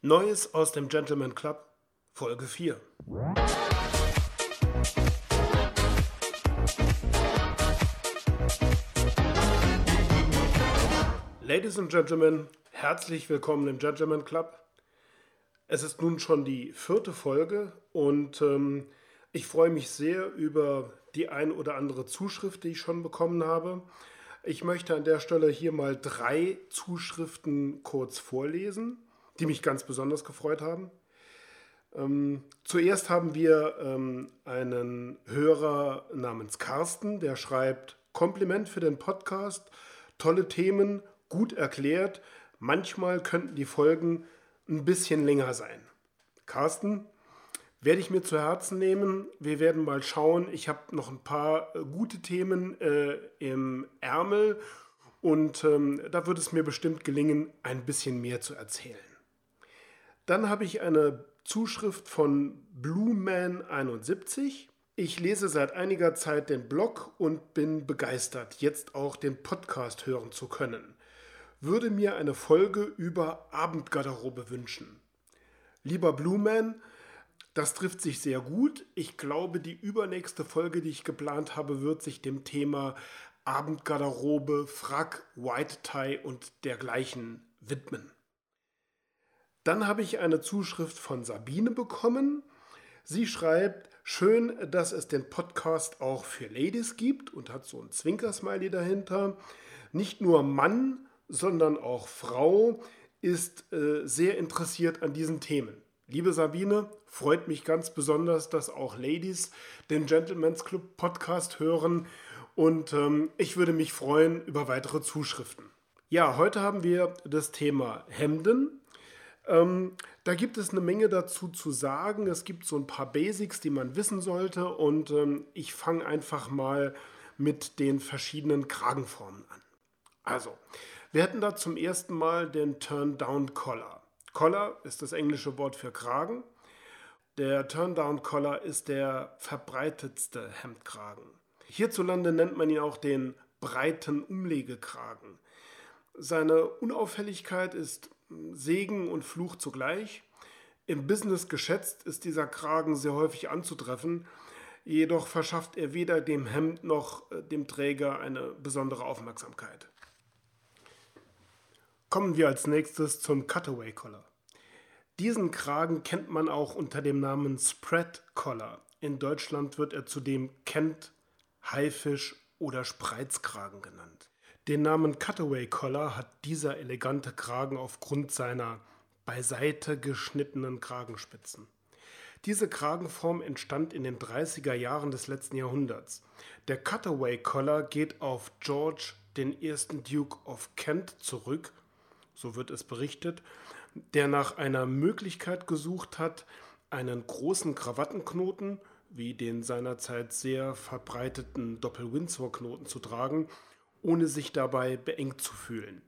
Neues aus dem Gentleman Club, Folge 4. Ladies and Gentlemen, herzlich willkommen im Gentleman Club. Es ist nun schon die vierte Folge und ähm, ich freue mich sehr über die ein oder andere Zuschrift, die ich schon bekommen habe. Ich möchte an der Stelle hier mal drei Zuschriften kurz vorlesen, die mich ganz besonders gefreut haben. Ähm, zuerst haben wir ähm, einen Hörer namens Carsten, der schreibt, Kompliment für den Podcast, tolle Themen, gut erklärt. Manchmal könnten die Folgen ein bisschen länger sein. Carsten, werde ich mir zu Herzen nehmen. Wir werden mal schauen. Ich habe noch ein paar äh, gute Themen äh, im Ärmel und ähm, da wird es mir bestimmt gelingen, ein bisschen mehr zu erzählen. Dann habe ich eine Zuschrift von Blueman71. Ich lese seit einiger Zeit den Blog und bin begeistert, jetzt auch den Podcast hören zu können. Würde mir eine Folge über Abendgarderobe wünschen. Lieber Blueman, das trifft sich sehr gut. Ich glaube, die übernächste Folge, die ich geplant habe, wird sich dem Thema Abendgarderobe, Frack, White Tie und dergleichen widmen. Dann habe ich eine Zuschrift von Sabine bekommen. Sie schreibt, schön, dass es den Podcast auch für Ladies gibt und hat so ein Zwinkersmiley dahinter. Nicht nur Mann, sondern auch Frau ist äh, sehr interessiert an diesen Themen. Liebe Sabine, freut mich ganz besonders, dass auch Ladies den Gentleman's Club Podcast hören und ähm, ich würde mich freuen über weitere Zuschriften. Ja, heute haben wir das Thema Hemden. Ähm, da gibt es eine Menge dazu zu sagen. Es gibt so ein paar Basics, die man wissen sollte und ähm, ich fange einfach mal mit den verschiedenen Kragenformen an. Also, wir hätten da zum ersten Mal den Turn-Down-Collar. Collar ist das englische Wort für Kragen. Der Turndown-Collar ist der verbreitetste Hemdkragen. Hierzulande nennt man ihn auch den breiten Umlegekragen. Seine Unauffälligkeit ist Segen und Fluch zugleich. Im Business geschätzt ist dieser Kragen sehr häufig anzutreffen, jedoch verschafft er weder dem Hemd noch äh, dem Träger eine besondere Aufmerksamkeit. Kommen wir als nächstes zum Cutaway Collar. Diesen Kragen kennt man auch unter dem Namen Spread Collar. In Deutschland wird er zudem Kent, Haifisch oder Spreizkragen genannt. Den Namen Cutaway Collar hat dieser elegante Kragen aufgrund seiner beiseite geschnittenen Kragenspitzen. Diese Kragenform entstand in den 30er Jahren des letzten Jahrhunderts. Der Cutaway Collar geht auf George, den ersten Duke of Kent, zurück, so wird es berichtet, der nach einer Möglichkeit gesucht hat, einen großen Krawattenknoten wie den seinerzeit sehr verbreiteten Doppel-Windsor-Knoten zu tragen, ohne sich dabei beengt zu fühlen.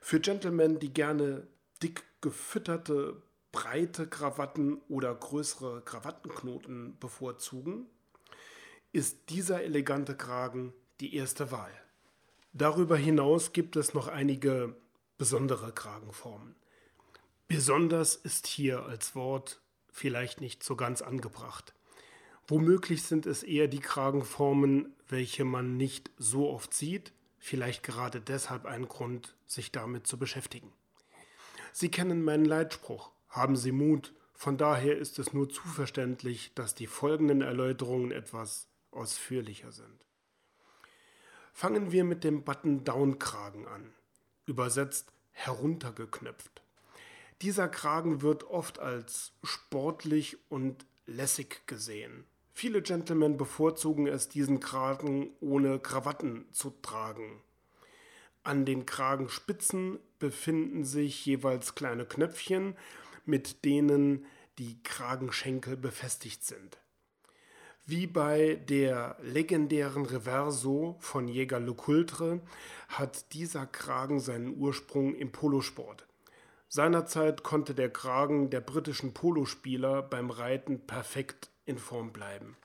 Für Gentlemen, die gerne dick gefütterte, breite Krawatten oder größere Krawattenknoten bevorzugen, ist dieser elegante Kragen die erste Wahl. Darüber hinaus gibt es noch einige besondere Kragenformen. Besonders ist hier als Wort vielleicht nicht so ganz angebracht. Womöglich sind es eher die Kragenformen, welche man nicht so oft sieht, vielleicht gerade deshalb ein Grund, sich damit zu beschäftigen. Sie kennen meinen Leitspruch, haben Sie Mut, von daher ist es nur zu verständlich, dass die folgenden Erläuterungen etwas ausführlicher sind. Fangen wir mit dem Button-Down-Kragen an, übersetzt heruntergeknöpft. Dieser Kragen wird oft als sportlich und lässig gesehen. Viele Gentlemen bevorzugen es, diesen Kragen ohne Krawatten zu tragen. An den Kragenspitzen befinden sich jeweils kleine Knöpfchen, mit denen die Kragenschenkel befestigt sind. Wie bei der legendären Reverso von Jäger Lecoultre hat dieser Kragen seinen Ursprung im Polosport. Seinerzeit konnte der Kragen der britischen Polospieler beim Reiten perfekt in Form bleiben.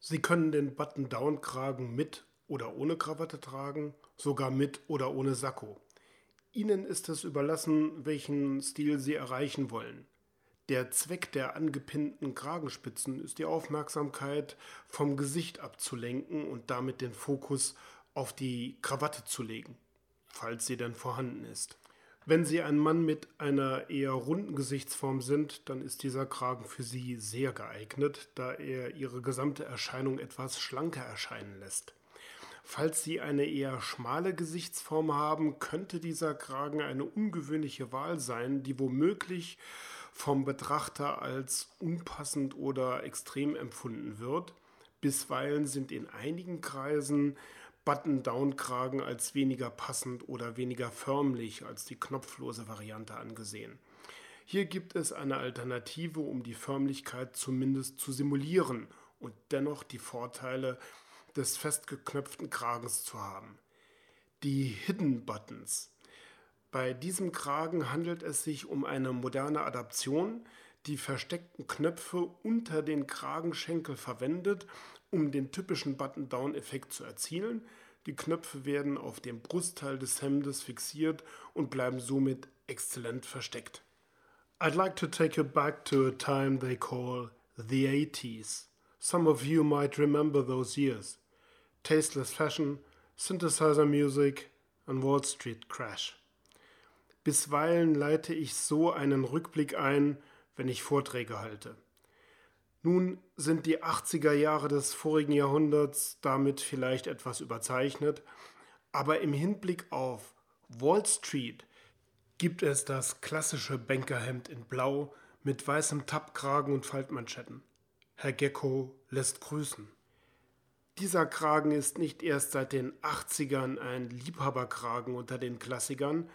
Sie können den Button-Down-Kragen mit oder ohne Krawatte tragen, sogar mit oder ohne Sakko. Ihnen ist es überlassen, welchen Stil Sie erreichen wollen. Der Zweck der angepinnten Kragenspitzen ist die Aufmerksamkeit vom Gesicht abzulenken und damit den Fokus auf die Krawatte zu legen, falls sie denn vorhanden ist. Wenn Sie ein Mann mit einer eher runden Gesichtsform sind, dann ist dieser Kragen für Sie sehr geeignet, da er Ihre gesamte Erscheinung etwas schlanker erscheinen lässt. Falls Sie eine eher schmale Gesichtsform haben, könnte dieser Kragen eine ungewöhnliche Wahl sein, die womöglich vom Betrachter als unpassend oder extrem empfunden wird. Bisweilen sind in einigen Kreisen Button-Down-Kragen als weniger passend oder weniger förmlich als die knopflose Variante angesehen. Hier gibt es eine Alternative, um die Förmlichkeit zumindest zu simulieren und dennoch die Vorteile des festgeknöpften Kragens zu haben. Die Hidden Buttons bei diesem Kragen handelt es sich um eine moderne Adaption, die versteckten Knöpfe unter den Kragenschenkel verwendet, um den typischen Button-Down-Effekt zu erzielen. Die Knöpfe werden auf dem Brustteil des Hemdes fixiert und bleiben somit exzellent versteckt. I'd like to take you back to a time they call the 80s. Some of you might remember those years. Tasteless fashion, synthesizer music and Wall Street crash. Bisweilen leite ich so einen Rückblick ein, wenn ich Vorträge halte. Nun sind die 80er Jahre des vorigen Jahrhunderts damit vielleicht etwas überzeichnet, aber im Hinblick auf Wall Street gibt es das klassische Bankerhemd in Blau mit weißem Tappkragen und Faltmanschetten. Herr Gecko lässt grüßen. Dieser Kragen ist nicht erst seit den 80ern ein Liebhaberkragen unter den Klassikern,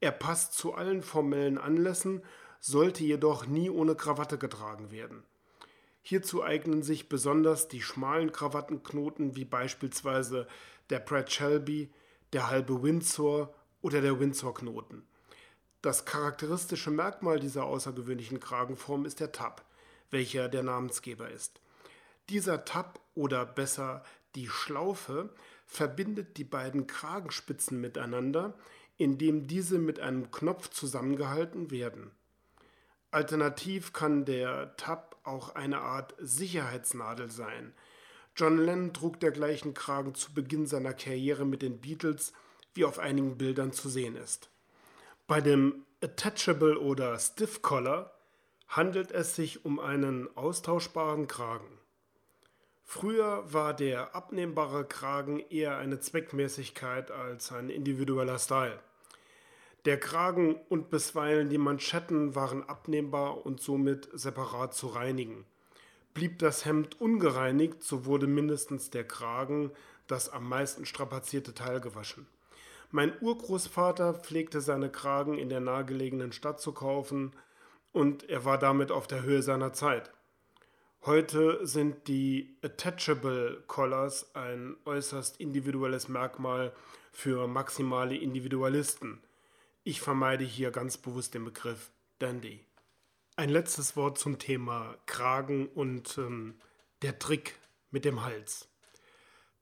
er passt zu allen formellen Anlässen, sollte jedoch nie ohne Krawatte getragen werden. Hierzu eignen sich besonders die schmalen Krawattenknoten wie beispielsweise der Pratt Shelby, der halbe Windsor oder der Windsor-Knoten. Das charakteristische Merkmal dieser außergewöhnlichen Kragenform ist der Tab, welcher der Namensgeber ist. Dieser Tab oder besser die Schlaufe verbindet die beiden Kragenspitzen miteinander, indem diese mit einem Knopf zusammengehalten werden. Alternativ kann der Tab auch eine Art Sicherheitsnadel sein. John Lennon trug dergleichen Kragen zu Beginn seiner Karriere mit den Beatles, wie auf einigen Bildern zu sehen ist. Bei dem Attachable oder Stiff Collar handelt es sich um einen austauschbaren Kragen. Früher war der abnehmbare Kragen eher eine Zweckmäßigkeit als ein individueller Style. Der Kragen und bisweilen die Manschetten waren abnehmbar und somit separat zu reinigen. Blieb das Hemd ungereinigt, so wurde mindestens der Kragen, das am meisten strapazierte Teil, gewaschen. Mein Urgroßvater pflegte seine Kragen in der nahegelegenen Stadt zu kaufen und er war damit auf der Höhe seiner Zeit. Heute sind die Attachable Collars ein äußerst individuelles Merkmal für maximale Individualisten. Ich vermeide hier ganz bewusst den Begriff Dandy. Ein letztes Wort zum Thema Kragen und ähm, der Trick mit dem Hals.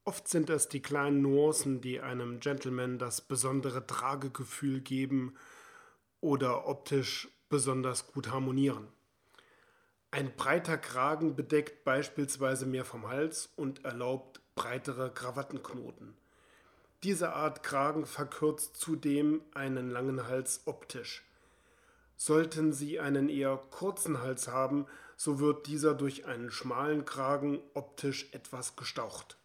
Oft sind es die kleinen Nuancen, die einem Gentleman das besondere Tragegefühl geben oder optisch besonders gut harmonieren. Ein breiter Kragen bedeckt beispielsweise mehr vom Hals und erlaubt breitere Krawattenknoten. Diese Art Kragen verkürzt zudem einen langen Hals optisch. Sollten Sie einen eher kurzen Hals haben, so wird dieser durch einen schmalen Kragen optisch etwas gestaucht.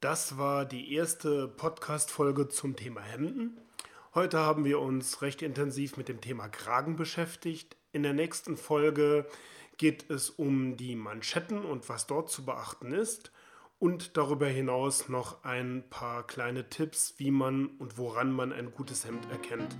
Das war die erste Podcast-Folge zum Thema Hemden. Heute haben wir uns recht intensiv mit dem Thema Kragen beschäftigt. In der nächsten Folge geht es um die Manschetten und was dort zu beachten ist und darüber hinaus noch ein paar kleine Tipps, wie man und woran man ein gutes Hemd erkennt.